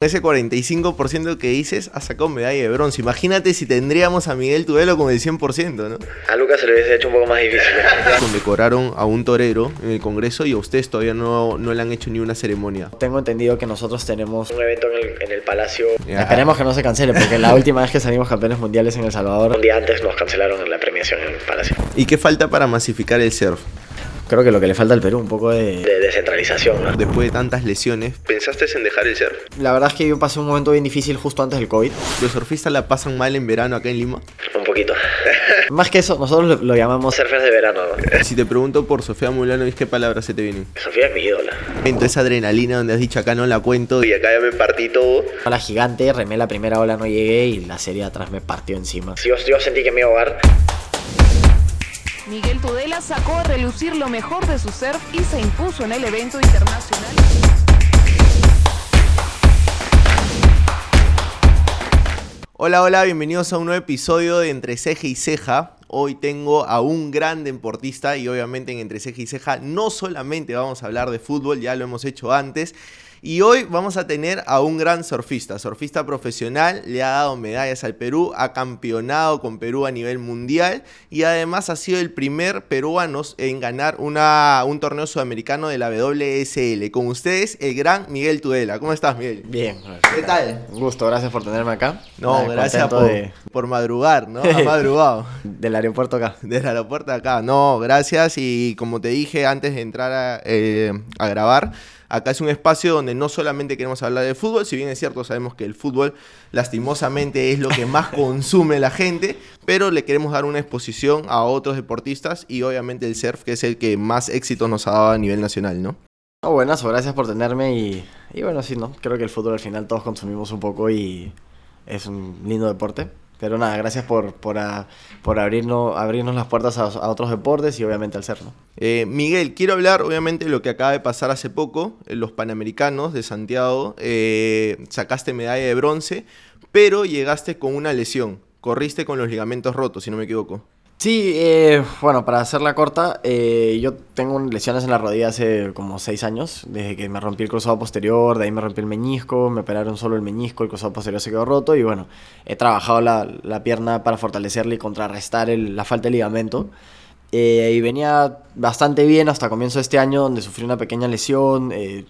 Ese 45% que dices ha sacado medalla de bronce. Imagínate si tendríamos a Miguel Tudelo con el 100%, ¿no? A Lucas se le hubiese hecho un poco más difícil. Condecoraron a un torero en el Congreso y a ustedes todavía no, no le han hecho ni una ceremonia. Tengo entendido que nosotros tenemos un evento en el, en el Palacio. Ya. Esperemos que no se cancele, porque la última vez que salimos campeones mundiales en El Salvador, Un día antes nos cancelaron la premiación en el Palacio. ¿Y qué falta para masificar el surf? Creo que lo que le falta al Perú, un poco de... De descentralización, ¿no? Después de tantas lesiones, ¿pensaste en dejar el surf? La verdad es que yo pasé un momento bien difícil justo antes del COVID. ¿Los surfistas la pasan mal en verano acá en Lima? Un poquito. Más que eso, nosotros lo, llamamos... Surfers de verano, ¿no? Si te pregunto por Sofía Mulano, ¿qué palabras se te vienen? Sofía es mi ídola. Entonces esa adrenalina donde has dicho acá no la cuento y acá ya me partí todo. A la gigante, remé la primera ola, no llegué y la serie de atrás me partió encima. Yo, yo sentí que me iba a ahogar. Miguel Tudela sacó a relucir lo mejor de su surf y se impuso en el evento internacional. Hola, hola, bienvenidos a un nuevo episodio de Entre Ceja y Ceja. Hoy tengo a un gran deportista y obviamente en Entre Ceja y Ceja no solamente vamos a hablar de fútbol, ya lo hemos hecho antes. Y hoy vamos a tener a un gran surfista, surfista profesional, le ha dado medallas al Perú, ha campeonado con Perú a nivel mundial y además ha sido el primer peruano en ganar una, un torneo sudamericano de la WSL. Con ustedes, el gran Miguel Tudela. ¿Cómo estás, Miguel? Bien. ¿Qué tal? Un gusto, gracias por tenerme acá. No, gracias por, de- por madrugar, ¿no? Ha madrugado. del aeropuerto acá. Desde el aeropuerto acá. No, gracias. Y como te dije antes de entrar a, eh, a grabar, acá es un espacio donde no solamente queremos hablar de fútbol, si bien es cierto, sabemos que el fútbol lastimosamente es lo que más consume la gente, pero le queremos dar una exposición a otros deportistas y obviamente el surf, que es el que más éxito nos ha dado a nivel nacional, ¿no? No, buenazo, gracias por tenerme y, y bueno, sí, ¿no? Creo que el fútbol al final todos consumimos un poco y es un lindo deporte. Pero nada, gracias por, por, a- por abrirnos, abrirnos las puertas a, otros deportes y obviamente al ser, ¿no? Eh, Miguel, quiero hablar obviamente de lo que acaba de pasar hace poco, en los Panamericanos de Santiago. Eh, sacaste medalla de bronce, pero llegaste con una lesión. Corriste con los ligamentos rotos, si no me equivoco. Sí, eh, bueno, para hacerla corta, eh, yo tengo lesiones en la rodilla hace como seis años, desde que me rompí el cruzado posterior, de ahí me rompí el meñisco, me operaron solo el meñisco, el cruzado posterior se quedó roto y bueno, he trabajado la, la pierna para fortalecerla y contrarrestar el- la falta de ligamento. Eh, y venía bastante bien hasta comienzo de este año, donde sufrí una pequeña lesión. eh,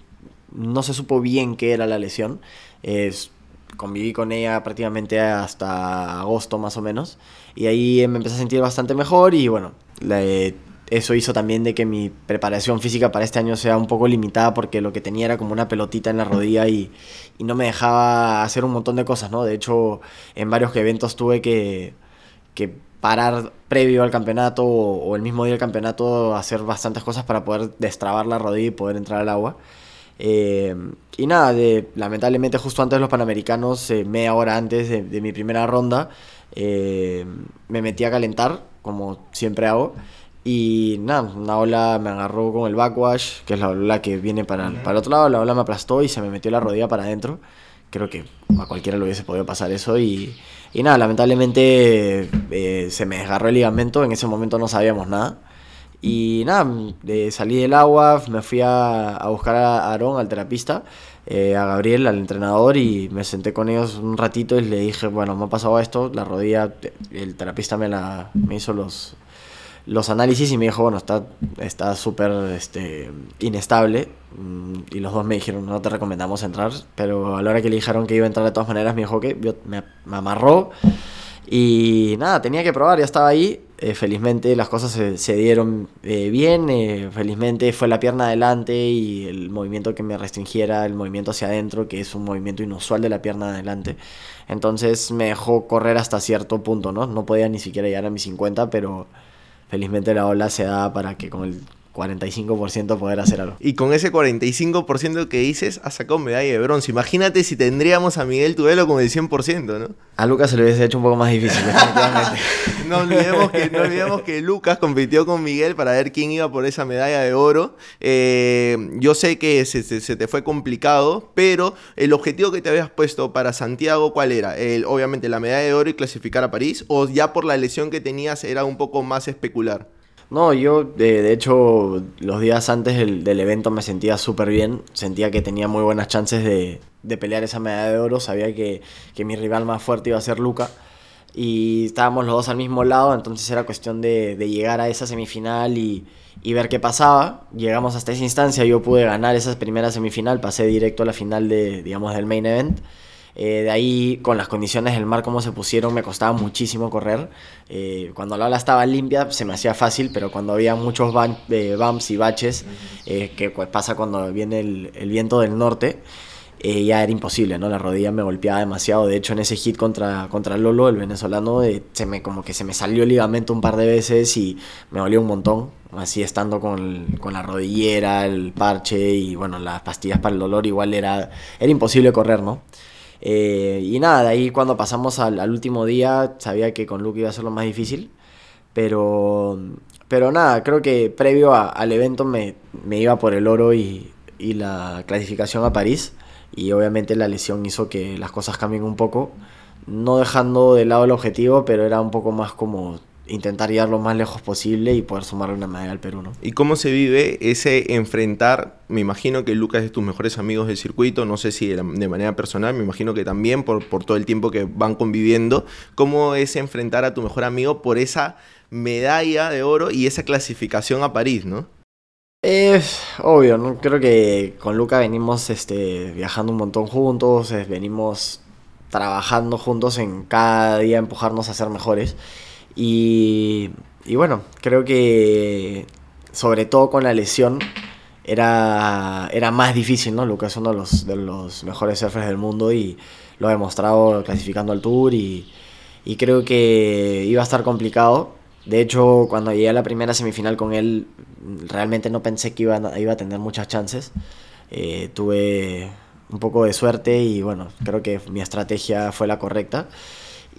no se supo bien qué era la lesión. Es- conviví con ella prácticamente hasta agosto más o menos. Y ahí me empecé a sentir bastante mejor y bueno, eh, eso hizo también de que mi preparación física para este año sea un poco limitada porque lo que tenía era como una pelotita en la rodilla y, y no me dejaba hacer un montón de cosas, ¿no? De hecho, en varios eventos tuve que, que parar previo al campeonato o, o el mismo día del campeonato hacer bastantes cosas para poder destrabar la rodilla y poder entrar al agua. Eh, y nada, de, lamentablemente justo antes de los Panamericanos, eh, media hora antes de, de mi primera ronda, eh, me metí a calentar, como siempre hago. Y nada, una ola me agarró con el backwash, que es la ola que viene para, para el otro lado, la ola me aplastó y se me metió la rodilla para adentro. Creo que a cualquiera le hubiese podido pasar eso y, y nada, lamentablemente eh, se me desgarró el ligamento, en ese momento no sabíamos nada. Y nada, eh, salí del agua, me fui a, a buscar a Aarón, al terapista, eh, a Gabriel, al entrenador, y me senté con ellos un ratito y le dije, bueno, me ha pasado esto, la rodilla, el terapista me, la, me hizo los, los análisis y me dijo, bueno, está está súper este, inestable. mm, Y los dos me dijeron, no te recomendamos entrar. Pero a la hora que le dijeron que iba a entrar de todas maneras, me dijo que me, me amarró. Y nada, tenía que probar, ya estaba ahí. Eh, felizmente las cosas se, dieron eh, bien. eh, felizmente fue la pierna adelante y el movimiento que me restringiera, el movimiento hacia adentro, que es un movimiento inusual de la pierna adelante. Entonces me dejó correr hasta cierto punto, ¿no? No podía ni siquiera llegar a mis 50, pero felizmente la ola se da para que con el 45% poder hacer algo. Y con ese 45% que dices, has sacado medalla de bronce. Imagínate si tendríamos a Miguel Tudelo con el 100%, ¿no? A Lucas se le hubiese hecho un poco más difícil, definitivamente. No olvidemos que, no olvidemos que Lucas compitió con Miguel para ver quién iba por esa medalla de oro. Eh, yo sé que se, se- se te fue complicado, pero el objetivo que te habías puesto para Santiago, ¿cuál era? El, obviamente la medalla de oro y clasificar a París, o ya por la lesión que tenías era un poco más especular. No, yo de, de hecho los días antes del, del evento me sentía súper bien, sentía que tenía muy buenas chances de, de pelear esa medalla de oro, sabía que, que mi rival más fuerte iba a ser Luca y estábamos los dos al mismo lado, entonces era cuestión de, de llegar a esa semifinal y, y ver qué pasaba. Llegamos hasta esa instancia, yo pude ganar esa primera semifinal, pasé directo a la final de, digamos, del main event. Eh, de ahí, con las condiciones del mar como se pusieron, me costaba muchísimo correr. Eh, cuando la ola estaba limpia se me hacía fácil, pero cuando había muchos ban- eh, bumps y baches, eh, que pues, pasa cuando viene el, el viento del norte, eh, ya era imposible, ¿no? La rodilla me golpeaba demasiado. De hecho, en ese hit contra, contra Lolo, el venezolano, eh, se me, como que se me salió el ligamento un par de veces y me dolió un montón. Así estando con, con la rodillera, el parche y bueno, las pastillas para el dolor, igual era, era imposible correr, ¿no? Eh, y nada, de ahí cuando pasamos al, último día, sabía que con Luke iba a ser lo más difícil. Pero, pero nada, creo que previo al evento me, me iba por el oro y, y la clasificación a París. Y obviamente la lesión hizo que las cosas cambien un poco. No dejando de lado el objetivo, pero era un poco más como intentar llegar lo más lejos posible y poder sumarle una medalla al Perú, ¿no? ¿Y cómo se vive ese enfrentar? Me imagino que Lucas es de tus mejores amigos del circuito, no sé si de, la- de manera personal, me imagino que también por, por todo el tiempo que van conviviendo. ¿Cómo es enfrentar a tu mejor amigo por esa medalla de oro y esa clasificación a París, no? Es obvio, ¿no? Creo que con Luca venimos este, viajando un montón juntos, venimos trabajando juntos en cada día empujarnos a ser mejores. Y, y bueno, creo que sobre todo con la lesión era, era más difícil, ¿no? Luca es uno de los, de los mejores surfers del mundo y lo ha demostrado clasificando al tour y, y creo que iba a estar complicado. De hecho, cuando llegué a la primera semifinal con él, realmente no pensé que iba iba a tener muchas chances. Eh, tuve un poco de suerte y bueno, creo que mi estrategia fue la correcta.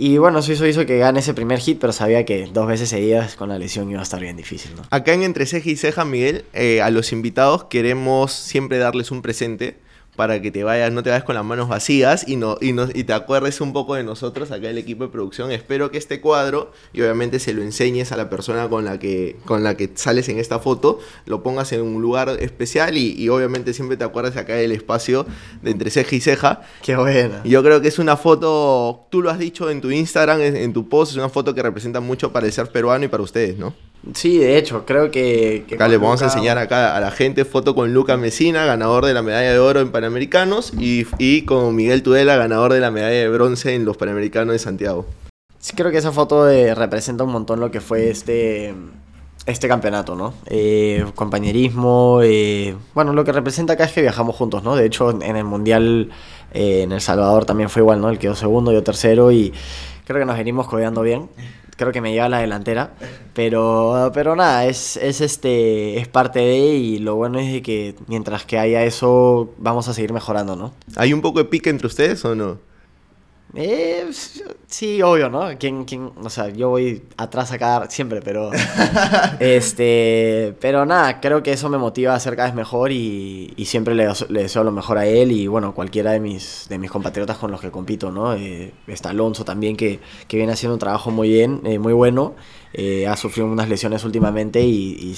Y bueno, eso hizo, que gane ese primer hit, pero sabía que dos veces seguidas con la lesión iba a estar bien difícil. Acá en Entre Ceja y Ceja, Miguel, eh, a los invitados queremos siempre darles un presente para que te vayas, no te vayas con las manos vacías y, no, y, no- y te acuerdes un poco de nosotros, acá el equipo de producción. Espero que este cuadro, y obviamente se lo enseñes a la persona con la que, con la que sales en esta foto, lo pongas en un lugar especial y, y obviamente siempre te acuerdes acá del espacio de Entre Ceja y Ceja. Qué buena. Yo creo que es una foto, tú lo has dicho en tu Instagram, en, en tu post, es una foto que representa mucho para el ser peruano y para ustedes, ¿no? Sí, de hecho, creo que... que Acá le vamos a enseñar acá a la gente foto con Lucas Mesina, ganador de la medalla de oro en Panamericanos, y, y con Miguel Tudela, ganador de la medalla de bronce en los Panamericanos de Santiago. Sí, creo que esa foto eh, representa un montón lo que fue este, este campeonato, ¿no? Eh, compañerismo, eh, bueno, lo que representa acá es que viajamos juntos, ¿no? De hecho, en el Mundial eh, en El Salvador también fue igual, ¿no? Él quedó segundo, yo tercero y creo que nos venimos codeando bien. Creo que me lleva la delantera, pero, pero nada, es, es, este, es parte de y lo bueno es que mientras que haya eso, vamos a seguir mejorando, ¿no? ¿Hay un poco de pique entre ustedes o no? Eh, sí, obvio, ¿no? ¿Quién, quién? O sea, yo voy atrás acá siempre, pero. este. Pero nada, creo que eso me motiva a ser cada vez mejor y, y siempre le, des- le deseo lo mejor a él y, bueno, cualquiera de mis, de mis compatriotas con los que compito, ¿no? Eh, está Alonso también, que, que viene haciendo un trabajo muy bien, eh, muy bueno. Eh, ha sufrido unas lesiones últimamente y, y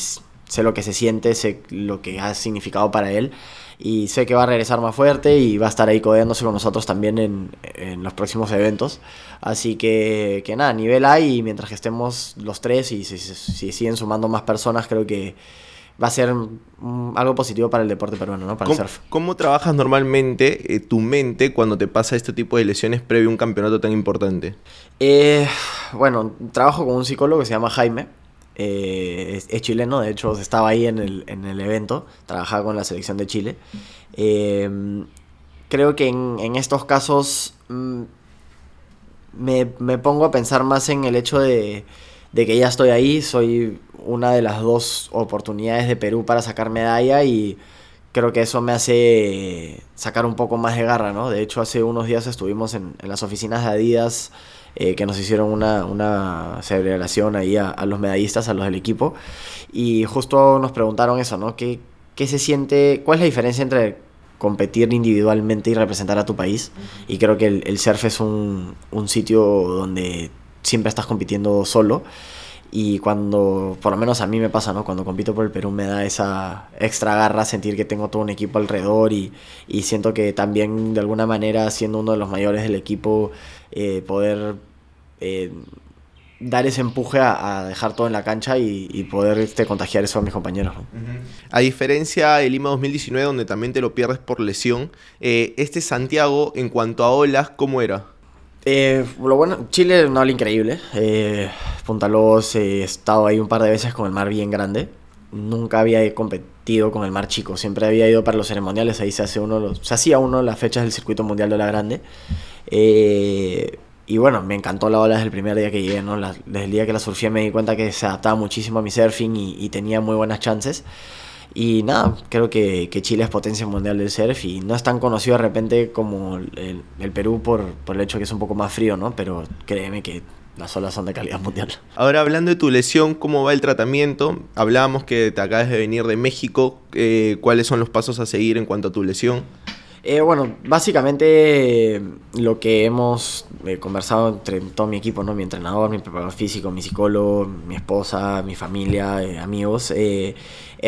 sé lo que se siente, sé lo que ha significado para él y sé que va a regresar más fuerte y va a estar ahí codeándose con nosotros también en, en los próximos eventos. Así que, que nada, nivel hay y mientras que estemos los tres y si, si- si siguen sumando más personas, creo que va a ser algo positivo para el deporte peruano, ¿no? Para el ¿Cómo, surf. cómo trabajas normalmente eh, tu mente cuando te pasa este tipo de lesiones previo a un campeonato tan importante? Eh, bueno, trabajo con un psicólogo que se llama Jaime. Eh, es, chileno, de hecho estaba ahí en el, en el evento, trabajaba con la selección de Chile. Eh, creo que en, en estos casos mm, me, me pongo a pensar más en el hecho de, de que ya estoy ahí, soy una de las dos oportunidades de Perú para sacar medalla y creo que eso me hace sacar un poco más de garra, ¿no? De hecho, hace unos días estuvimos en, en las oficinas de Adidas eh, que nos hicieron una, una celebración ahí a, a los medallistas, a los del equipo, y justo nos preguntaron eso, ¿no? ¿Qué, qué se siente, cuál es la diferencia entre competir individualmente y representar a tu país? Y creo que el, el surf es un, un sitio donde siempre estás compitiendo solo. Y cuando, por lo menos a mí me pasa, ¿no? Cuando compito por el Perú me da esa extra garra sentir que tengo todo un equipo alrededor y, y siento que también de alguna manera siendo uno de los mayores del equipo eh, poder eh, dar ese empuje a, dejar todo en la cancha y, poder este, contagiar eso a mis compañeros. A diferencia del Lima 2019 donde también te lo pierdes por lesión, eh, este Santiago en cuanto a olas, ¿cómo era? Eh, lo bueno, Chile una ola increíble. Eh, Punta Lobos, he estado ahí un par de veces con el mar bien grande. Nunca había competido con el mar chico. Siempre había ido para los ceremoniales. Ahí se hace uno, se hacía uno las fechas del circuito mundial de la grande. Eh, y bueno, me encantó la ola desde el primer día que llegué, ¿no? La, desde el día que la surfé me di cuenta que se adaptaba muchísimo a mi surfing y tenía muy buenas chances. Y nada, creo que, que, Chile es potencia mundial del surf y no es tan conocido de repente como el, el Perú por, por, el hecho que es un poco más frío, ¿no? Pero créeme que las olas son de calidad mundial. Ahora, hablando de tu lesión, ¿cómo va el tratamiento? Hablábamos que te acabas de venir de México. Eh, ¿Cuáles son los pasos a seguir en cuanto a tu lesión? Eh, bueno, básicamente eh, lo que hemos eh, conversado entre todo mi equipo, ¿no? mi entrenador, mi preparador físico, mi psicólogo, mi esposa, mi familia, eh, amigos, es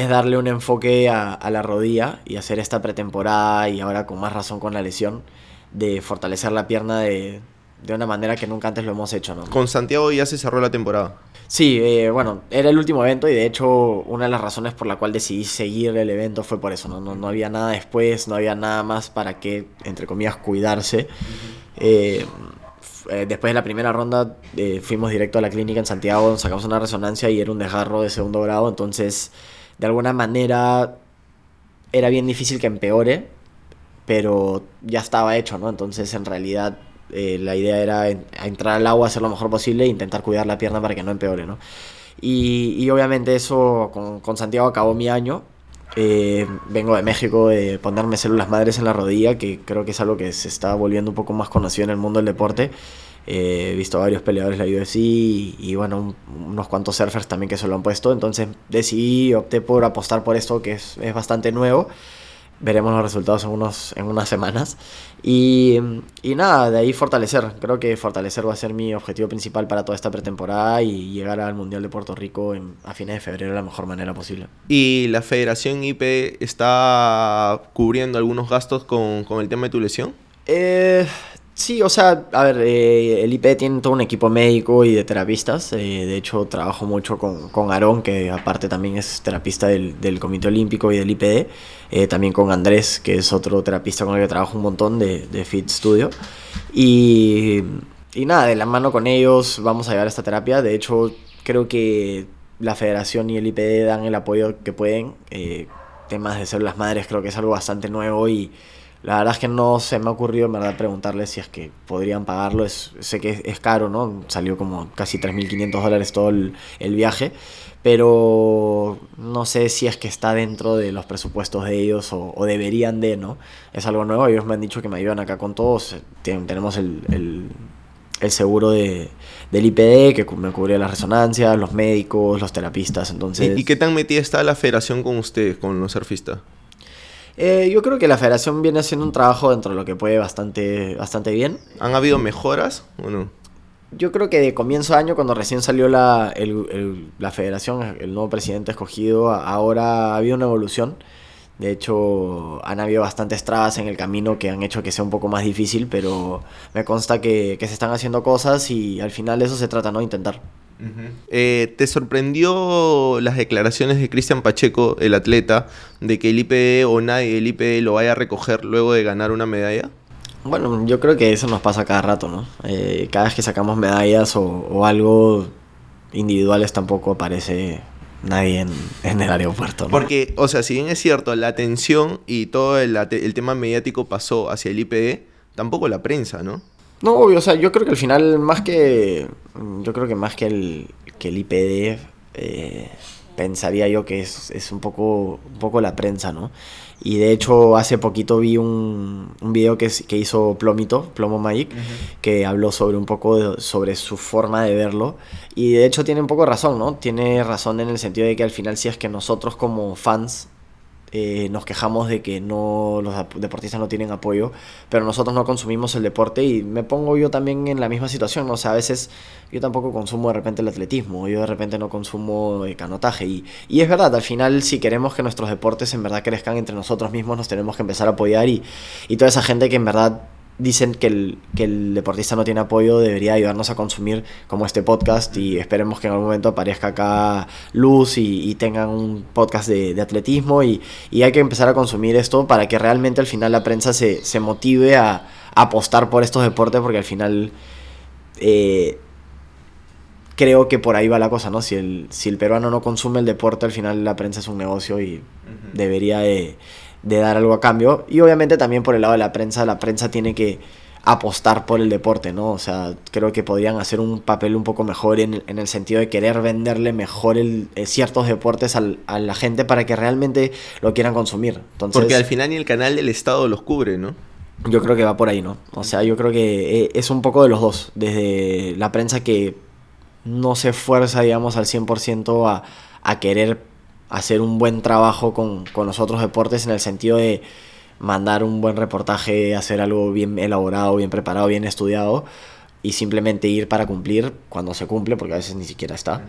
darle un enfoque a, a, la rodilla y hacer esta pretemporada y ahora con más razón con la lesión de fortalecer la pierna de, de una manera que nunca antes lo hemos hecho. ¿no? Con Santiago ya se cerró la temporada. Sí, eh, bueno, era el último evento y de hecho una de las razones por la cual decidí seguir el evento fue por eso, ¿no? No, no había nada después, no había nada más para que, entre comillas, cuidarse. Eh, eh, después de la primera ronda eh, fuimos directo a la clínica en Santiago, sacamos una resonancia y era un desgarro de segundo grado, entonces de alguna manera era bien difícil que empeore, pero ya estaba hecho, ¿no? Entonces en realidad eh, la idea era en, entrar al agua, hacer lo mejor posible e intentar cuidar la pierna para que no empeore, ¿no? Y, y obviamente eso con, con, Santiago acabó mi año. Eh, vengo de México de ponerme células madres en la rodilla, que creo que es algo que se está volviendo un poco más conocido en el mundo del deporte. Eh, he visto varios peleadores de la UFC y, y bueno, un, unos cuantos surfers también que se lo han puesto. Entonces decidí, opté por apostar por esto que es, es bastante nuevo veremos los resultados en, unos, en unas semanas. Y, y, nada, de ahí fortalecer. Creo que fortalecer va a ser mi objetivo principal para toda esta pretemporada y llegar al Mundial de Puerto Rico en, a fines de febrero de la mejor manera posible. ¿Y la Federación IP está cubriendo algunos gastos con, con el tema de tu lesión? Eh, Sí, o sea, a ver, eh, el IP tiene todo un equipo médico y de terapistas. Eh, de hecho, trabajo mucho con, con Aarón, que aparte también es terapista del, del Comité Olímpico y del IPD. Eh, también con Andrés, que es otro terapista con el que trabajo un montón de, de Fit Studio. Y, y nada, de la mano con ellos vamos a llevar esta terapia. De hecho, creo que la federación y el IPD dan el apoyo que pueden. temas de células madres creo que es algo bastante nuevo y la verdad es que no se me ha ocurrido en verdad preguntarles si es que podrían pagarlo. Es, sé que es, es, caro, ¿no? Salió como casi 3.500 dólares todo el, el, viaje. Pero no sé si es que está dentro de los presupuestos de ellos o, o, deberían de, ¿no? Es algo nuevo. Ellos me han dicho que me ayudan acá con todos. Ten, tenemos el, el, el seguro de, del IPD que me cubría las resonancias, los médicos, los terapistas. Entonces... ¿Y, ¿Y qué tan metida está la federación con ustedes, con los surfistas? Eh, yo creo que la federación viene haciendo un trabajo dentro de lo que puede bastante, bastante bien. ¿Han habido mejoras o no? Yo creo que de comienzo de año, cuando recién salió la, el, el, la federación, el nuevo presidente escogido, ahora ha habido una evolución. De hecho, han habido bastantes trabas en el camino que han hecho que sea un poco más difícil, pero me consta que, que se están haciendo cosas y al final de eso se trata, ¿no? Intentar. Uh -huh. eh, ¿Te sorprendió las declaraciones de Cristian Pacheco, el atleta, de que el IPD o nadie del IPD lo vaya a recoger luego de ganar una medalla? Bueno, yo creo que eso nos pasa cada rato, ¿no? Eh, cada vez que sacamos medallas o, o, algo individuales tampoco aparece nadie en, en el aeropuerto. ¿no? Porque, o sea, si bien es cierto, la atención y todo el, el tema mediático pasó hacia el IPD, tampoco la prensa, ¿no? No, o sea, yo creo que al final, más que. Yo creo que más que el, que el IPD, eh, pensaría yo que es, es un, poco, un poco la prensa, ¿no? Y de hecho, hace poquito vi un, un video que, que hizo Plomito, Plomo Magic, uh -huh. que habló sobre un poco de, sobre su forma de verlo. Y de hecho, tiene un poco razón, ¿no? Tiene razón en el sentido de que al final, si es que nosotros como fans eh, nos quejamos de que no los deportistas no tienen apoyo, pero nosotros no consumimos el deporte y me pongo yo también en la misma situación, ¿no? o sea, a veces yo tampoco consumo de repente el atletismo, yo de repente no consumo eh, canotaje y, y es verdad, al final si queremos que nuestros deportes en verdad crezcan entre nosotros mismos nos tenemos que empezar a apoyar y, y toda esa gente que en verdad dicen que el, que el deportista no tiene apoyo debería ayudarnos a consumir como este podcast y esperemos que en algún momento aparezca acá Luz y, y tengan un podcast de, de atletismo y, y hay que empezar a consumir esto para que realmente al final la prensa se, se motive a, a apostar por estos deportes porque al final eh, creo que por ahí va la cosa, ¿no? Si el, si el peruano no consume el deporte, al final la prensa es un negocio y debería de, de dar algo a cambio. Y obviamente también por el lado de la prensa, la prensa tiene que apostar por el deporte, ¿no? O sea, creo que podrían hacer un papel un poco mejor en, en el sentido de querer venderle mejor el, eh, ciertos deportes al- a la gente para que realmente lo quieran consumir. Entonces, Porque al final ni el canal del Estado los cubre, ¿no? yo creo que va por ahí, ¿no? O sea, yo creo que eh, es un poco de los dos. Desde la prensa que no se esfuerza, digamos, al 100% a, a querer hacer un buen trabajo con, con los otros deportes en el sentido de mandar un buen reportaje, hacer algo bien elaborado, bien preparado, bien estudiado y simplemente ir para cumplir cuando se cumple, porque a veces ni siquiera está.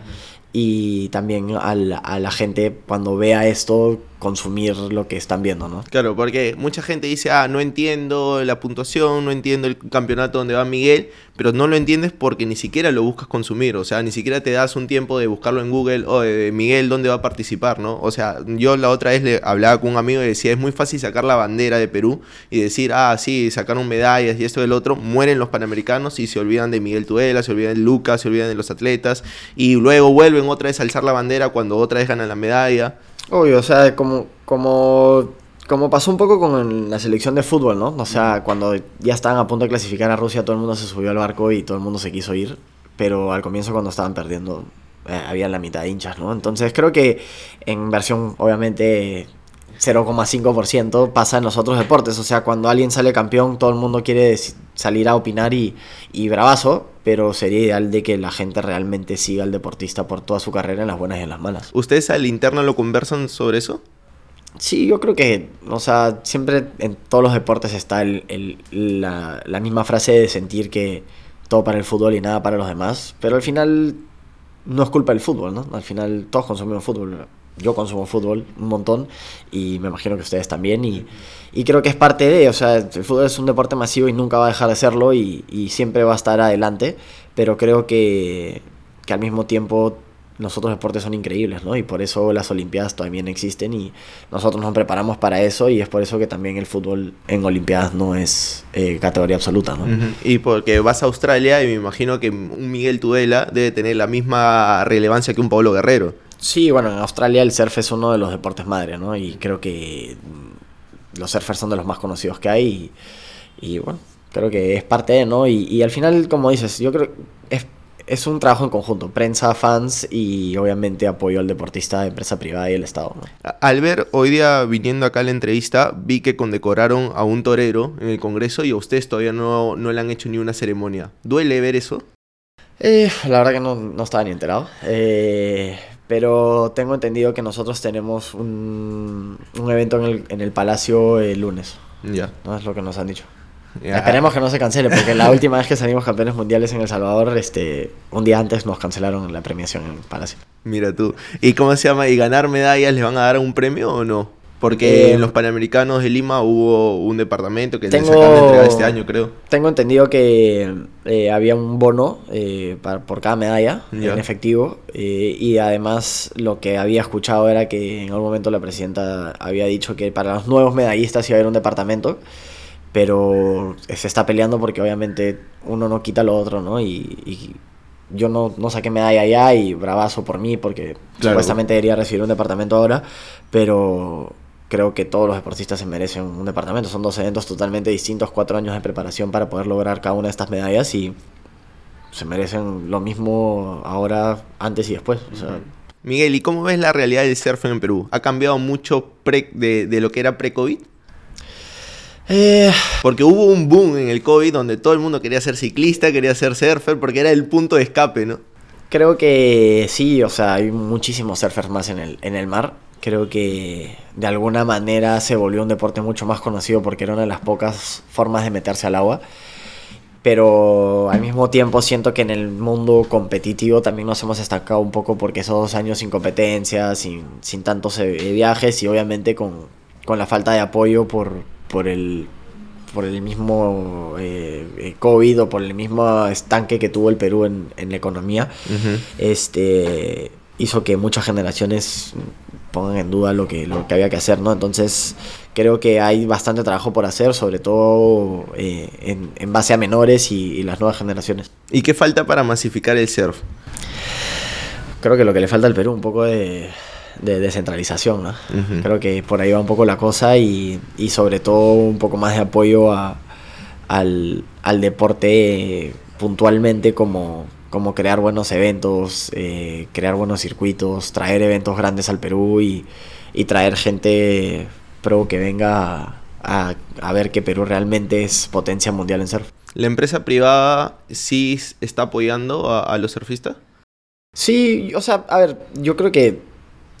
Y también a la gente cuando vea esto, consumir lo que están viendo, ¿no? Claro, porque mucha gente dice, ah, no entiendo la puntuación, no entiendo el campeonato donde va Miguel, pero no lo entiendes porque ni siquiera lo buscas consumir, o sea, ni siquiera te das un tiempo de buscarlo en Google o de Miguel dónde va a participar, ¿no? O sea, yo la otra vez le hablaba con un amigo y decía, es muy fácil sacar la bandera de Perú y decir, ah, sí, sacaron medallas y esto y el otro, mueren los panamericanos y se olvidan de Miguel Tudela, se olvidan de Lucas, se olvidan de los atletas y luego vuelven otra vez alzar la bandera cuando otra vez ganan la medalla. Obvio, o sea, como, como, como pasó un poco con la selección de fútbol, ¿no? O sea, cuando ya estaban a punto de clasificar a Rusia, todo el mundo se subió al barco y todo el mundo se quiso ir, pero al comienzo cuando estaban perdiendo, eh, había la mitad de hinchas, ¿no? Entonces creo que en versión, obviamente, 0,5% pasa en los otros deportes, o sea, cuando alguien sale campeón, todo el mundo quiere deci- salir a opinar y, y bravazo, pero sería ideal de que la gente realmente siga al deportista por toda su carrera en las buenas y en las malas. ¿Ustedes al interno lo conversan sobre eso? Sí, yo creo que, o sea, siempre en todos los deportes está el, el- la, la misma frase de sentir que todo para el fútbol y nada para los demás, pero al final no es culpa del fútbol, ¿no? Al final todos consumimos fútbol. Yo consumo fútbol un montón y me imagino que ustedes también y, y creo que es parte de, o sea, el fútbol es un deporte masivo y nunca va a dejar de serlo y, y siempre va a estar adelante, pero creo que, que al mismo tiempo los otros deportes son increíbles, ¿no? Y por eso las Olimpiadas también existen y nosotros nos preparamos para eso y es por eso que también el fútbol en Olimpiadas no es eh, categoría absoluta, ¿no? Y porque vas a Australia y me imagino que un Miguel Tudela debe tener la misma relevancia que un Pablo Guerrero. Sí, bueno, en Australia el surf es uno de los deportes madre, ¿no? Y creo que los surfers son de los más conocidos que hay y, y, bueno, creo que es parte de, ¿no? Y, y al final, como dices, yo creo que es, es un trabajo en conjunto, prensa, fans y obviamente apoyo al deportista, empresa privada y el Estado, Al ver hoy día viniendo acá a la entrevista, vi que condecoraron a un torero en el Congreso y a ustedes todavía no, no le han hecho ni una ceremonia. ¿Duele ver eso? Eh, la verdad que no, no estaba ni enterado. Eh, pero tengo entendido que nosotros tenemos un, un evento en el, en el Palacio el lunes. Ya. No es lo que nos han dicho. Esperemos que no se cancele, porque la última vez que salimos campeones mundiales en El Salvador, este, un día antes nos cancelaron la premiación en el Palacio. Mira tú. ¿Y cómo se llama? ¿Y ganar medallas les van a dar un premio o no? Porque Eh, en los Panamericanos de Lima hubo un departamento que les Tengo- acaban de entregar este año, creo. Tengo entendido que eh, había un bono eh, para- por cada medalla Ya. en efectivo eh, y además lo que había escuchado era que en algún momento la presidenta había dicho que para los nuevos medallistas iba a haber un departamento, pero se está peleando porque obviamente uno no quita lo otro, ¿no? Y, y yo no, no saqué medalla allá y bravazo por mí porque Claro. supuestamente debería recibir un departamento ahora, pero creo que todos los deportistas se merecen un departamento. Son dos eventos totalmente distintos, cuatro años de preparación para poder lograr cada una de estas medallas y se merecen lo mismo ahora, antes y después. O sea, Miguel, ¿y cómo ves la realidad del surf en Perú? ¿Ha cambiado mucho pre- de, de lo que era pre-COVID? eh, Porque hubo un boom en el COVID donde todo el mundo quería ser ciclista, quería ser surfer, porque era el punto de escape, ¿no? creo que sí, o sea, hay muchísimos surfers más en el, en el mar creo que de alguna manera se volvió un deporte mucho más conocido porque era una de las pocas formas de meterse al agua. Pero al mismo tiempo siento que en el mundo competitivo también nos hemos estancado un poco porque esos dos años sin competencia, sin, sin tantos eh, viajes y obviamente con, con la falta de apoyo por, por el por el mismo eh, eh, COVID o por el mismo estanque que tuvo el Perú en, en la economía, este hizo que muchas generaciones pongan en duda lo que, lo que había que hacer, ¿no? Entonces creo que hay bastante trabajo por hacer, sobre todo eh, en, en base a menores y, y las nuevas generaciones. ¿Y qué falta para masificar el surf? Creo que lo que le falta al Perú un poco de, de descentralización, ¿no? Creo que por ahí va un poco la cosa y, y sobre todo un poco más de apoyo a, al, al deporte puntualmente como, como crear buenos eventos, eh, crear buenos circuitos, traer eventos grandes al Perú y, y traer gente pro que venga a, a ver que Perú realmente es potencia mundial en surf. ¿La empresa privada sí está apoyando a, a los surfistas? Sí, o sea, a ver, yo creo que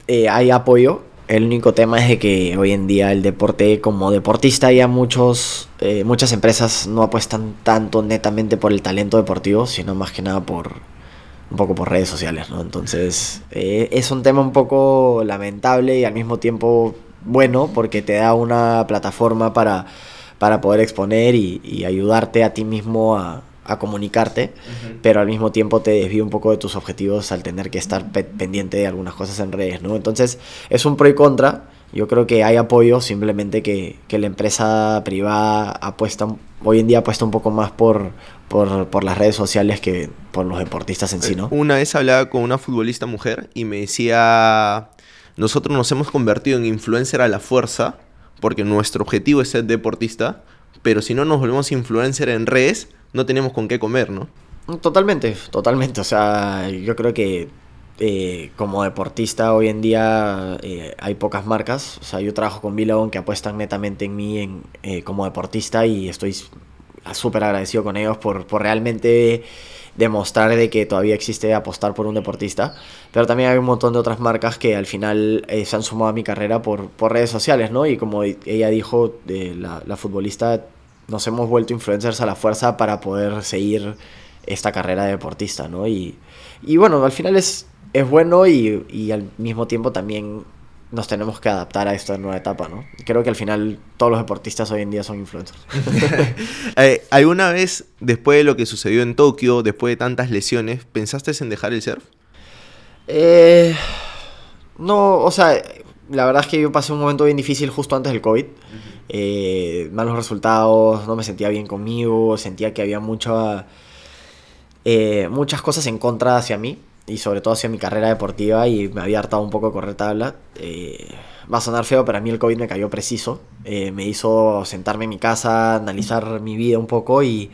eh, hay apoyo. El único tema es de que hoy en día el deporte, como deportista, ya muchos, eh, muchas empresas no apuestan tanto netamente por el talento deportivo, sino más que nada por un poco por redes sociales, ¿no? Entonces, eh, es un tema un poco lamentable y al mismo tiempo bueno, porque te da una plataforma para, para poder exponer y, y ayudarte a ti mismo a, a comunicarte pero al mismo tiempo te desvía un poco de tus objetivos al tener que estar pe- pendiente de algunas cosas en redes, ¿no? Entonces es un pro y contra. Yo creo que hay apoyo, simplemente que, que la empresa privada apuesta, hoy en día apuesta un poco más por, por, por las redes sociales que por los deportistas en sí, ¿no? Una vez hablaba con una futbolista mujer y me decía, nosotros nos hemos convertido en influencer a la fuerza porque nuestro objetivo es ser deportista, pero si no nos volvemos influencer en redes, no tenemos con qué comer, ¿no? Totalmente, totalmente. O sea, yo creo que eh, como deportista hoy en día eh, hay pocas marcas. O sea, yo trabajo con Billabong que apuestan netamente en mí en, eh, como deportista y estoy súper agradecido con ellos por, por realmente demostrar de que todavía existe apostar por un deportista. Pero también hay un montón de otras marcas que al final se han sumado a mi carrera por, por redes sociales, ¿no? Y como ella dijo, eh, la futbolista, nos hemos vuelto influencers a la fuerza para poder seguir esta carrera de deportista, ¿no? Y, y bueno, al final es, es bueno y, y al mismo tiempo también nos tenemos que adaptar a esta nueva etapa, ¿no? Creo que al final todos los deportistas hoy en día son influencers. Eh, ¿Alguna vez, después de lo que sucedió en Tokio, después de tantas lesiones, pensaste en dejar el surf? Eh, no, o sea, la verdad es que yo pasé un momento bien difícil justo antes del COVID. Eh, malos resultados, no me sentía bien conmigo, sentía que había mucha, eh, muchas cosas en contra hacia mí y sobre todo hacia mi carrera deportiva y me había hartado un poco de correr tabla. Eh, va a sonar feo, pero a mí el COVID me cayó preciso. Eh, me hizo sentarme en mi casa, analizar mi vida un poco y,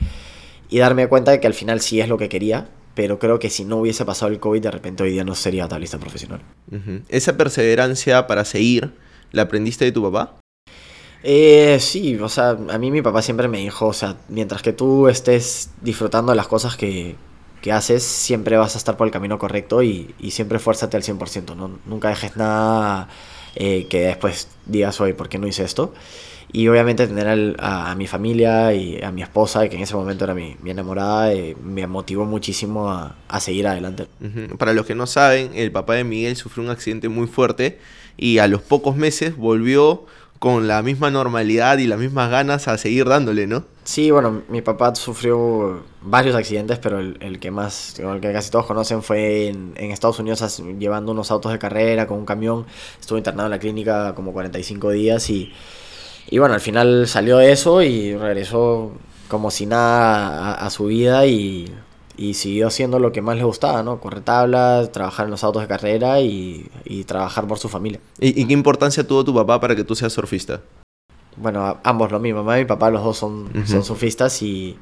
darme cuenta de que al final sí es lo que quería. Pero creo que si no hubiese pasado el COVID, de repente hoy día no sería tablista profesional. ¿Esa perseverancia para seguir, la aprendiste de tu papá? Eh, sí, o sea, a mí mi papá siempre me dijo, o sea, mientras que tú estés disfrutando de las cosas que, que haces, siempre vas a estar por el camino correcto y, y siempre fuérzate al 100%, ¿no? Nunca dejes nada eh, que después digas, hoy, ¿por qué no hice esto? Y obviamente tener al- a, mi familia y a mi esposa, que en ese momento era mi, mi enamorada, eh, me motivó muchísimo a, a seguir adelante. Para los que no saben, el papá de Miguel sufrió un accidente muy fuerte y a los pocos meses volvió con la misma normalidad y las mismas ganas a seguir dándole, ¿no? Sí, bueno, mi papá sufrió varios accidentes, pero el, que más, el que casi todos conocen fue en, en Estados Unidos llevando unos autos de carrera con un camión. Estuvo internado en la clínica como 45 días y, y bueno, al final salió de eso y regresó como si nada a, a su vida y, y siguió haciendo lo que más le gustaba, ¿no? Correr tablas, trabajar en los autos de carrera y, y trabajar por su familia. ¿Y, y qué importancia tuvo tu papá para que tú seas surfista? Bueno, a- ambos lo mismo. Mamá y mi papá, los dos son, son surfistas y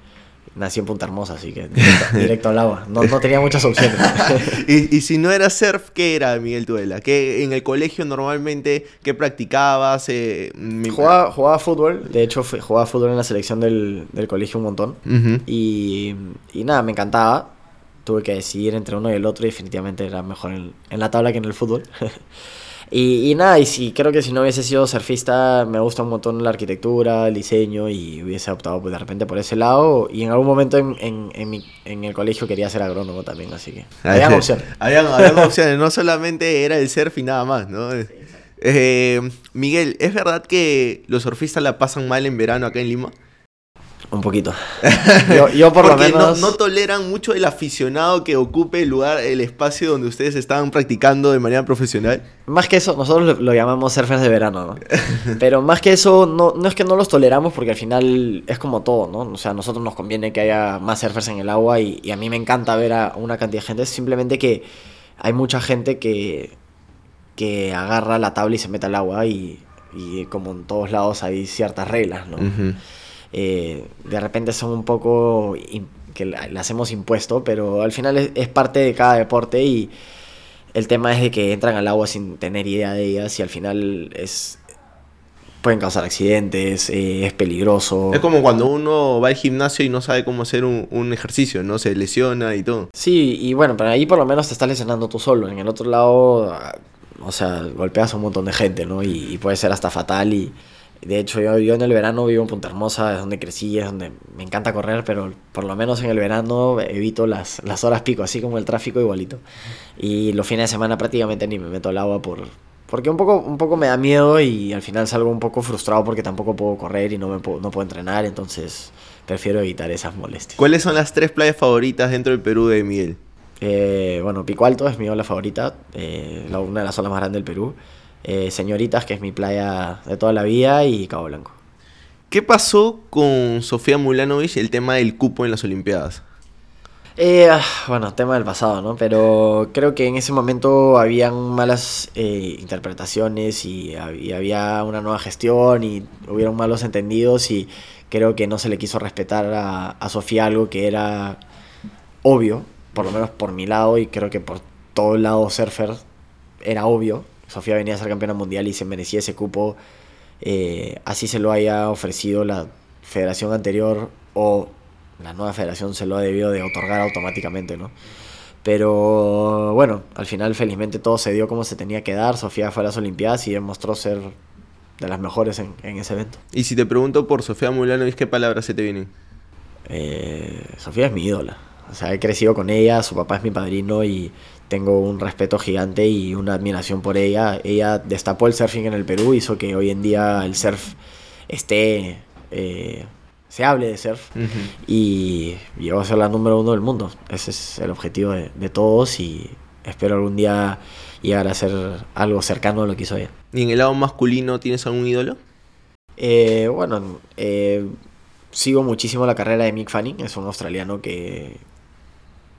nací en Punta Hermosa, así que directo, directo al agua. No, no tenía muchas opciones. y, y si no era surf, ¿qué era Miguel Tudela? ¿Qué en el colegio normalmente qué practicabas? Eh, mi- jugaba, jugaba fútbol, de hecho jugaba fútbol en la selección del, del colegio un montón. Ujú. Y, y nada, me encantaba. Tuve que decidir entre uno y el otro y definitivamente era mejor en, en la tabla que en el fútbol. Y, y nada, y si creo que si no hubiese sido surfista, me gusta un montón la arquitectura, el diseño, y hubiese optado pues, de repente por ese lado. Y en algún momento en, en, en, mi- en el colegio quería ser agrónomo también, así que había opciones. Habían, habían opciones, no solamente era el surf y nada más, ¿no? Eh, Miguel, ¿es verdad que los surfistas la pasan mal en verano acá en Lima? Un poquito. Yo, yo por lo Porque no- menos... no, toleran mucho el aficionado que ocupe el lugar, el espacio donde ustedes estaban practicando de manera profesional. Más que eso, nosotros lo, lo llamamos surfers de verano, ¿no? Pero más que eso, no, no es que no los toleramos porque al final es como todo, ¿no? O sea, a nosotros nos conviene que haya más surfers en el agua y, y a mí me encanta ver a una cantidad de gente. Simplemente que hay mucha gente que, que agarra la tabla y se mete al agua y, y como en todos lados hay ciertas reglas, ¿no? Ujú. Eh, de repente son un poco que las hemos impuesto, pero al final es, es parte de cada deporte y el tema es de que entran al agua sin tener idea de ellas y al final es pueden causar accidentes, eh, es peligroso. Es como cuando uno va al gimnasio y no sabe cómo hacer un, un ejercicio, ¿no? Se lesiona y todo. Sí, y bueno, pero ahí por lo menos te estás lesionando tú solo. En el otro lado, ah, o sea, golpeas a un montón de gente, ¿no? Y, y puede ser hasta fatal. Y de hecho, yo, yo en el verano vivo en Punta Hermosa, es donde crecí, es donde me encanta correr, pero por lo menos en el verano evito las, las horas pico, así como el tráfico igualito. Y los fines de semana prácticamente ni me meto al agua por. Porque un poco, un poco me da miedo y al final salgo un poco frustrado porque tampoco puedo correr y no, me puedo, no puedo entrenar, entonces prefiero evitar esas molestias. ¿Cuáles son las tres playas favoritas dentro del Perú de Miguel? Eh, bueno, Pico Alto es mi ola favorita, eh, la- una de las olas más grandes del Perú. Eh, Señoritas, que es mi playa de toda la vida, y Cabo Blanco. ¿Qué pasó con Sofía Mulanovich el tema del cupo en las Olimpiadas? Eh, ah, bueno, tema del pasado, ¿no? Pero creo que en ese momento habían malas eh, interpretaciones y, hab- y había una nueva gestión y hubieron malos entendidos y creo que no se le quiso respetar a, a Sofía algo que era obvio, por lo menos por mi lado y creo que por todo el lado surfer era obvio. Sofía venía a ser campeona mundial y se merecía ese cupo. eh, así se lo haya ofrecido la federación anterior o la nueva federación se lo ha debido de otorgar automáticamente, ¿no? Pero bueno, al final felizmente todo se dio como se tenía que dar. Sofía fue a las Olimpiadas y demostró ser de las mejores en, en ese evento. Y si te pregunto por Sofía Mulanovich, ¿qué palabras se te vienen? Eh, Sofía es mi ídola. O sea, he crecido con ella, su papá es mi padrino y tengo un respeto gigante y una admiración por ella. Ella destapó el surfing en el Perú, hizo que hoy en día el surf esté... eh, se hable de surf y llegó a ser la número uno del mundo. Ese es el objetivo de, de todos y espero algún día llegar a ser algo cercano a lo que hizo ella. ¿Y en el lado masculino tienes algún ídolo? Eh, bueno, eh, sigo muchísimo la carrera de Mick Fanning, es un australiano que,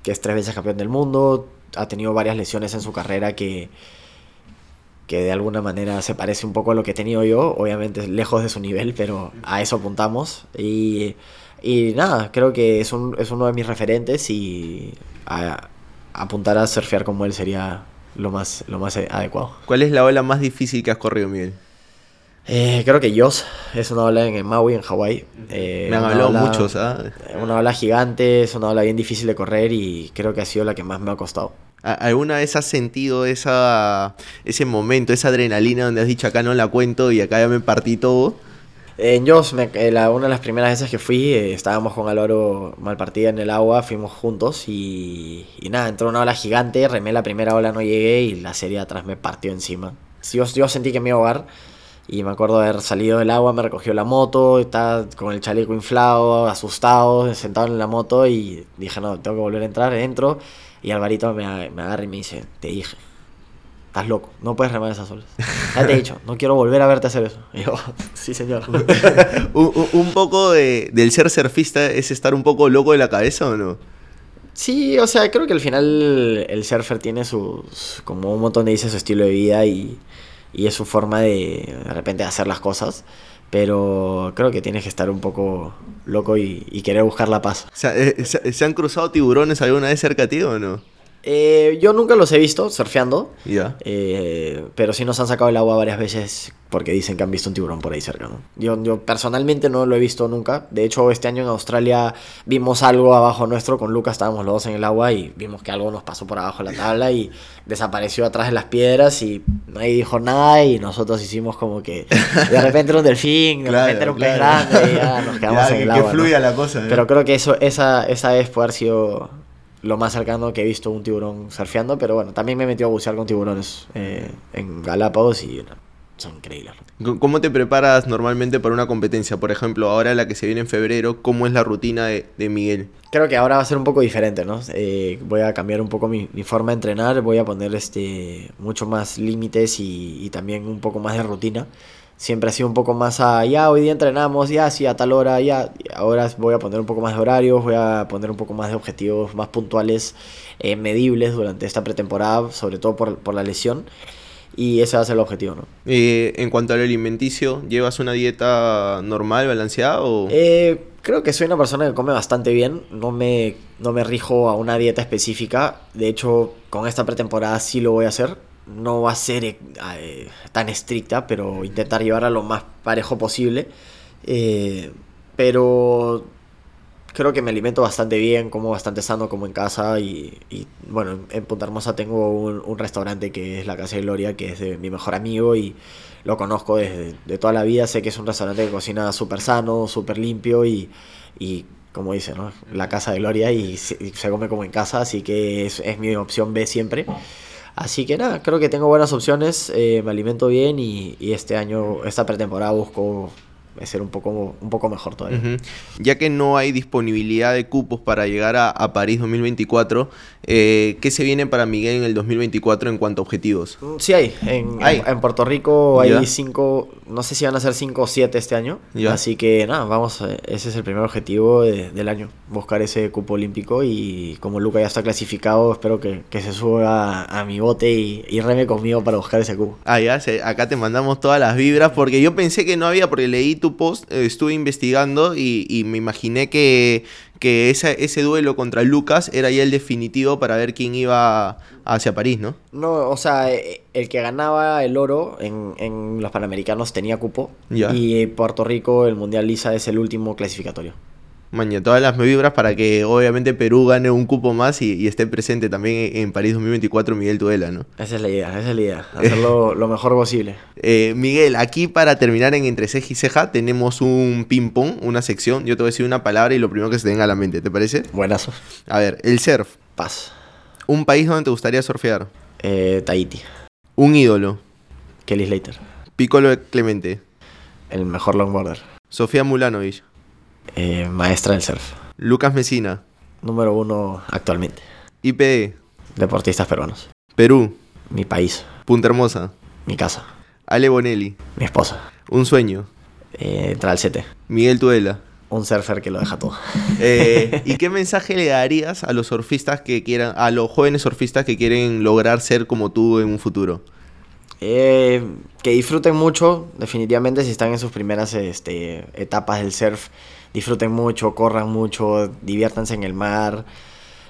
que es tres veces campeón del mundo, ha tenido varias lesiones en su carrera que, que de alguna manera se parece un poco a lo que he tenido yo, obviamente lejos de su nivel, pero a eso apuntamos. Y, y nada, creo que es, un- es uno de mis referentes y apuntar a surfear como él sería lo más, lo más adecuado. ¿Cuál es la ola más difícil que has corrido, Miguel? Eh, creo que Yoss es una ola en Maui, en Hawái. Eh, Me han hablado ola- muchos, ¿ah? Una ola gigante, es una ola bien difícil de correr y creo que ha sido la que más me ha costado. ¿A- ¿Alguna vez has sentido esa, ese momento, esa adrenalina donde has dicho acá no la cuento y acá ya me partí todo? En me- eh, la- una de las primeras veces que fui, eh, estábamos con Álvaro Malpartida en el agua, fuimos juntos y, y nada, entró una ola gigante, remé la primera ola, no llegué y la serie de atrás me partió encima. Yo, yo sentí que me iba a ahogar y me acuerdo de haber salido del agua, me recogió la moto, estaba con el chaleco inflado, asustado, sentado en la moto y dije, no, tengo que volver a entrar, entro y Alvarito me, me agarra y me dice, te dije. Estás loco, no puedes remar esas olas. Ya te he dicho, no quiero volver a verte hacer eso. Y yo, sí, señor. un, poco de- del ser surfista es estar un poco loco de la cabeza o no? Sí, o sea, creo que al final el surfer tiene sus, como un montón de dice, su estilo de vida y, y es su forma de de repente hacer las cosas. Pero creo que tienes que estar un poco loco y, y querer buscar la paz. O sea, eh, ¿se, se han cruzado tiburones alguna vez cerca a ti o no? Eh, yo nunca los he visto surfeando, Ya. eh, pero sí nos han sacado el agua varias veces porque dicen que han visto un tiburón por ahí cerca, ¿no? Yo, yo personalmente no lo he visto nunca. De hecho, este año en Australia vimos algo abajo nuestro. Con Lucas estábamos los dos en el agua y vimos que algo nos pasó por abajo de la tabla y desapareció atrás de las piedras y nadie dijo nada y nosotros hicimos como que de repente era un delfín, de Claro, repente era un pez claro. grande y ya nos quedamos Ya, en que- el que agua. ¿no? fluya la cosa, ¿eh? Pero creo que eso, esa, esa vez puede haber sido lo más cercano que he visto un tiburón surfeando. Pero bueno, también me he metido a bucear con tiburones eh, en Galápagos y son increíbles. ¿Cómo te preparas normalmente para una competencia? Por ejemplo, ahora la que se viene en febrero, ¿cómo es la rutina de, de Miguel? Creo que ahora va a ser un poco diferente, ¿no? Eh, voy a cambiar un poco mi, mi forma de entrenar, voy a poner este mucho más límites y, y también un poco más de rutina. Siempre ha sido un poco más a, ya, hoy día entrenamos, ya, sí, a tal hora, ya. Ahora voy a poner un poco más de horarios, voy a poner un poco más de objetivos más puntuales, eh, medibles durante esta pretemporada, sobre todo por, por la lesión. Y ese va a ser el objetivo, ¿no? Eh, en cuanto al alimenticio, ¿llevas una dieta normal, balanceada o...? Eh, creo que soy una persona que come bastante bien. No me, no me rijo a una dieta específica. De hecho, con esta pretemporada sí lo voy a hacer. No va a ser eh, eh, tan estricta, pero intentar llevarla lo más parejo posible. Eh, pero creo que me alimento bastante bien, como bastante sano, como en casa. Y, y, bueno, en Punta Hermosa tengo un, un restaurante que es la Casa de Gloria, que es de mi mejor amigo y lo conozco desde de toda la vida. Sé que es un restaurante que cocina súper sano, súper limpio y, y como dice, ¿no? La Casa de Gloria y se, y se come como en casa, así que es, es mi opción B siempre. Así que nada, creo que tengo buenas opciones, eh, me alimento bien y, y este año, esta pretemporada busco ser un poco, un poco mejor todavía. Ya que no hay disponibilidad de cupos para llegar a, a París 2024, eh, ¿qué se viene para Miguel en el 2024 en cuanto a objetivos? Mm, Sí hay. En, Hay. en- en Puerto Rico hay Ya. cinco, no sé si van a ser cinco o siete este año. Ya. Así que nada, vamos, eh, ese es el primer objetivo de- del año, buscar ese cupo olímpico y como Luca ya está clasificado, espero que, que se suba a, a mi bote y, y reme conmigo para buscar ese cupo. Ah, ya, acá te mandamos todas las vibras porque yo pensé que no había, porque leí tu post, eh, estuve investigando y, y me imaginé que, que esa- ese duelo contra Lucas era ya el definitivo para ver quién iba hacia París, ¿no? No, o sea, eh, el que ganaba el oro en, en los Panamericanos tenía cupo Ya. y Puerto Rico, el Mundial Lisa, es el último clasificatorio. Maña, todas las vibras para que obviamente Perú gane un cupo más y, y esté presente también en París 2024 Miguel Tudela, ¿no? Esa es la idea, esa es la idea, hacerlo lo mejor posible. Eh, Miguel, aquí para terminar en Entre Ceja y Ceja tenemos un ping-pong, una sección. Yo te voy a decir una palabra y lo primero que se te venga a la mente, ¿te parece? Buenazo. A ver, el surf. Paz. Un país donde te gustaría surfear. Eh, Tahiti. Un ídolo. Kelly Slater. Piccolo Clemente. El mejor longboarder. Sofía Mulanovich. Eh, maestra del surf. Lucas Mesina. Número uno actualmente. IPE. Deportistas peruanos. Perú. Mi país. Punta Hermosa. Mi casa. Ale Bonelli. Mi esposa. Un sueño. Eh, entrar al CT. Miguel Tudela. Un surfer que lo deja todo. Eh, ¿Y qué mensaje le darías a los surfistas que quieran, a los jóvenes surfistas que quieren lograr ser como tú en un futuro? Eh, que disfruten mucho, definitivamente si están en sus primeras este, etapas del surf, disfruten mucho, corran mucho, diviértanse en el mar,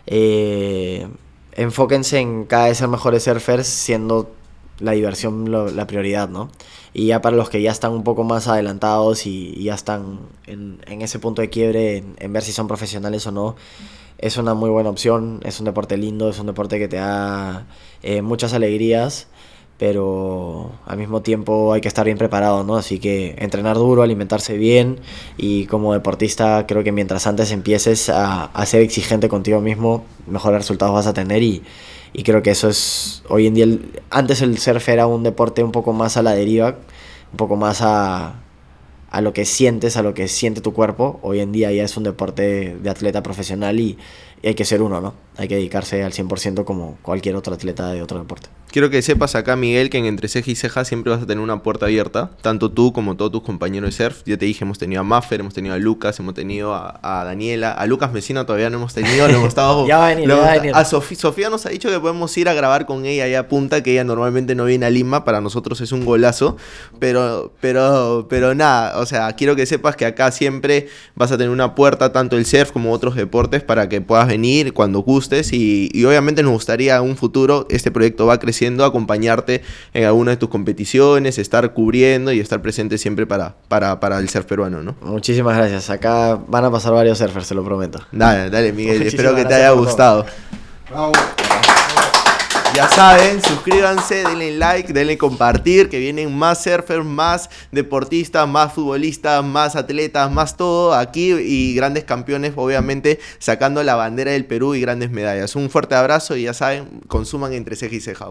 eh, enfóquense en cada vez ser mejores surfers siendo la diversión la prioridad, ¿no? Y ya para los que ya están un poco más adelantados y, ya están en, en ese punto de quiebre, en, en ver si son profesionales o no, es una muy buena opción, es un deporte lindo, es un deporte que te da eh, muchas alegrías, pero al mismo tiempo hay que estar bien preparado, ¿no? Así que entrenar duro, alimentarse bien y como deportista creo que mientras antes empieces a, a ser exigente contigo mismo, mejores resultados vas a tener y, y creo que eso es hoy en día, el- antes el surf era un deporte un poco más a la deriva, un poco más a, a lo que sientes, a lo que siente tu cuerpo. Hoy en día ya es un deporte de atleta profesional y, y hay que ser uno, ¿no? Hay que dedicarse al 100% como cualquier otro atleta de otro deporte. Quiero que sepas acá, Miguel, que en Entre Ceja y Ceja siempre vas a tener una puerta abierta, tanto tú como todos tus compañeros de surf. Ya te dije, hemos tenido a Maffer, hemos tenido a Lucas, hemos tenido a, a Daniela, a Lucas Mesina todavía no hemos tenido, lo hemos estado... Ya va a venir, lo ya va a venir. A Sofía nos ha dicho que podemos ir a grabar con ella allá a Punta, que ella normalmente no viene a Lima, para nosotros es un golazo, pero, pero, pero nada, o sea, quiero que sepas que acá siempre vas a tener una puerta, tanto el surf como otros deportes, para que puedas venir cuando gustes. Y, y obviamente nos gustaría en un futuro, este proyecto va acompañarte en alguna de tus competiciones, estar cubriendo y estar presente siempre para, para, para el surf peruano, ¿no? Muchísimas gracias. Acá van a pasar varios surfers, se lo prometo. Dale, dale Miguel, Muchísimas espero que te haya por todo. Ya saben, suscríbanse, denle like, denle compartir, que vienen más surfers, más deportistas, más futbolistas, más atletas, más todo aquí y grandes campeones, obviamente, sacando la bandera del Perú y grandes medallas. Un fuerte abrazo y ya saben, consuman entre ceja y ceja.